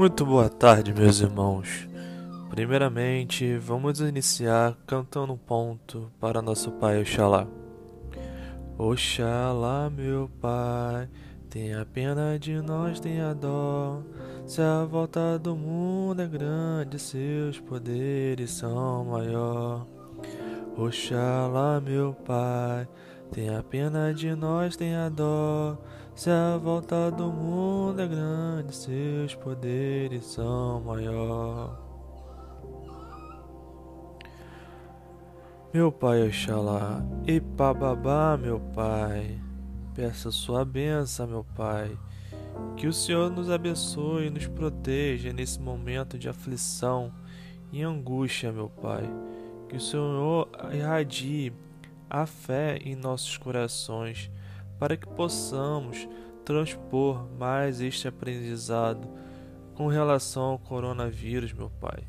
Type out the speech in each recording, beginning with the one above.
Muito boa tarde, meus irmãos. Primeiramente, vamos iniciar cantando um ponto para nosso Pai Oxalá. Oxalá, meu Pai, tenha pena de nós, tenha dó. Se a volta do mundo é grande, seus poderes são maior. Oxalá, meu Pai, tenha pena de nós, tenha dó. Se a volta do mundo é grande, seus poderes são maior. Meu pai Oxalá, e babá, meu pai, peça sua benção, meu pai. Que o Senhor nos abençoe e nos proteja nesse momento de aflição e angústia, meu pai. Que o Senhor irradie a fé em nossos corações para que possamos transpor mais este aprendizado com relação ao coronavírus, meu Pai,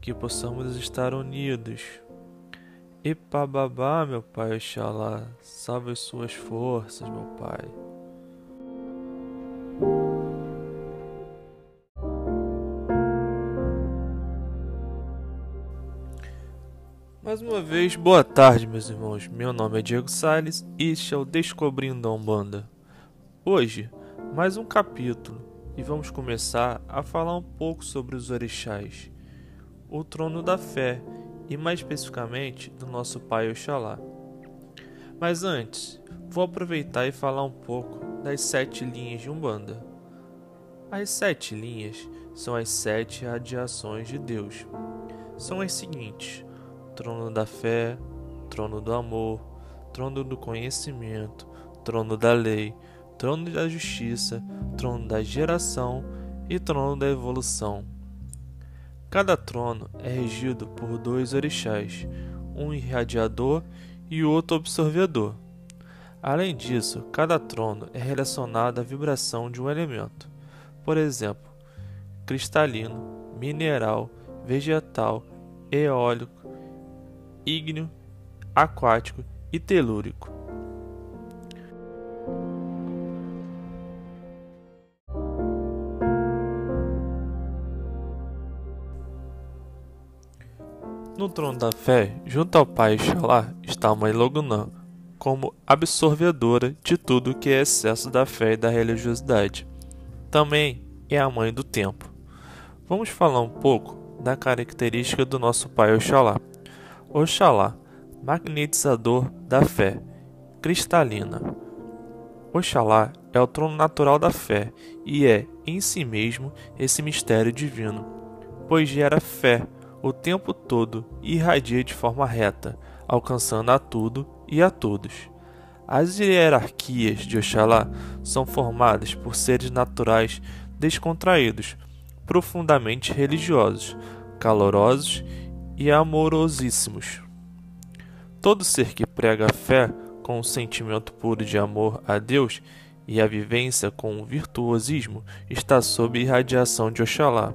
que possamos estar unidos. E babá, meu Pai, Oxalá, salve as suas forças, meu Pai. Mais uma vez, boa tarde, meus irmãos. Meu nome é Diego Sales e este é o Descobrindo a Umbanda. Hoje, mais um capítulo e vamos começar a falar um pouco sobre os orixás, o trono da fé e mais especificamente do nosso pai Oxalá. Mas antes, vou aproveitar e falar um pouco das sete linhas de Umbanda. As sete linhas são as sete radiações de Deus. São as seguintes trono da fé, trono do amor, trono do conhecimento, trono da lei, trono da justiça, trono da geração e trono da evolução. Cada trono é regido por dois orixás, um irradiador e outro absorvedor. Além disso, cada trono é relacionado à vibração de um elemento, por exemplo, cristalino, mineral, vegetal, eólico, ígneo, aquático e telúrico. No trono da fé, junto ao pai Xalá, está a mãe Logunã, como absorvedora de tudo que é excesso da fé e da religiosidade. Também é a mãe do tempo. Vamos falar um pouco da característica do nosso pai Oxalá. Oxalá, magnetizador da fé, cristalina. Oxalá é o trono natural da fé e é, em si mesmo, esse mistério divino, pois gera fé o tempo todo e irradia de forma reta, alcançando a tudo e a todos. As hierarquias de Oxalá são formadas por seres naturais descontraídos, profundamente religiosos, calorosos e amorosíssimos. Todo ser que prega a fé com um sentimento puro de amor a Deus e a vivência com o virtuosismo está sob irradiação de Oxalá.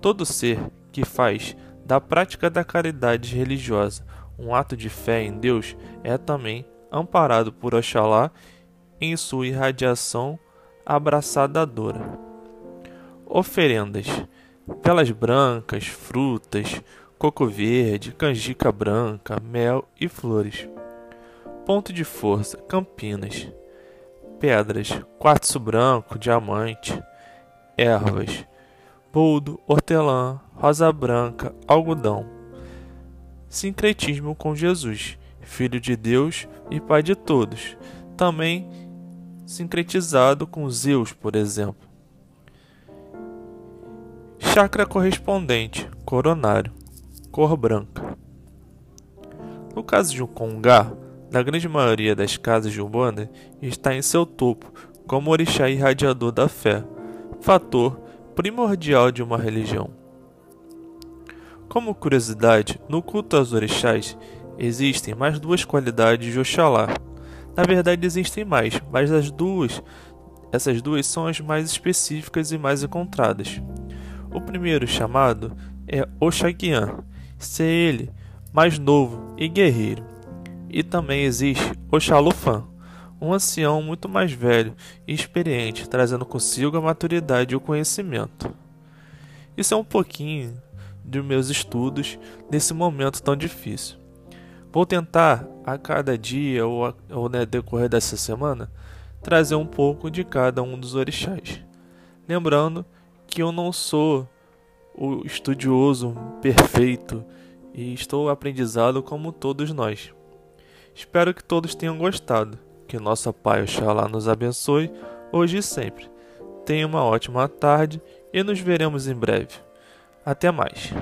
Todo ser que faz da prática da caridade religiosa um ato de fé em Deus é também amparado por Oxalá em sua irradiação abraçadadora. Oferendas: velas brancas, frutas, coco verde, canjica branca, mel e flores. Ponto de força: Campinas. Pedras: quartzo branco, diamante. Ervas: boldo, hortelã, rosa branca, algodão. Sincretismo com Jesus, Filho de Deus e Pai de todos. Também sincretizado com Zeus, por exemplo. Chakra correspondente, coronário cor branca. No caso de um congá, na grande maioria das casas de Umbanda, está em seu topo como orixá irradiador da fé, fator primordial de uma religião. Como curiosidade, no culto aos orixás existem mais duas qualidades de Oxalá. Na verdade existem mais, mas as duas, essas duas são as mais específicas e mais encontradas. O primeiro chamado é Oxaguian, ser ele mais novo e guerreiro. E também existe o Xalufan, um ancião muito mais velho e experiente, trazendo consigo a maturidade e o conhecimento. Isso é um pouquinho dos meus estudos nesse momento tão difícil. Vou tentar a cada dia ou, a, ou né, decorrer dessa semana trazer um pouco de cada um dos orixás. Lembrando que eu não sou o estudioso perfeito e estou aprendizado como todos nós. Espero que todos tenham gostado. Que nosso Pai Oxalá nos abençoe hoje e sempre. Tenha uma ótima tarde e nos veremos em breve. Até mais.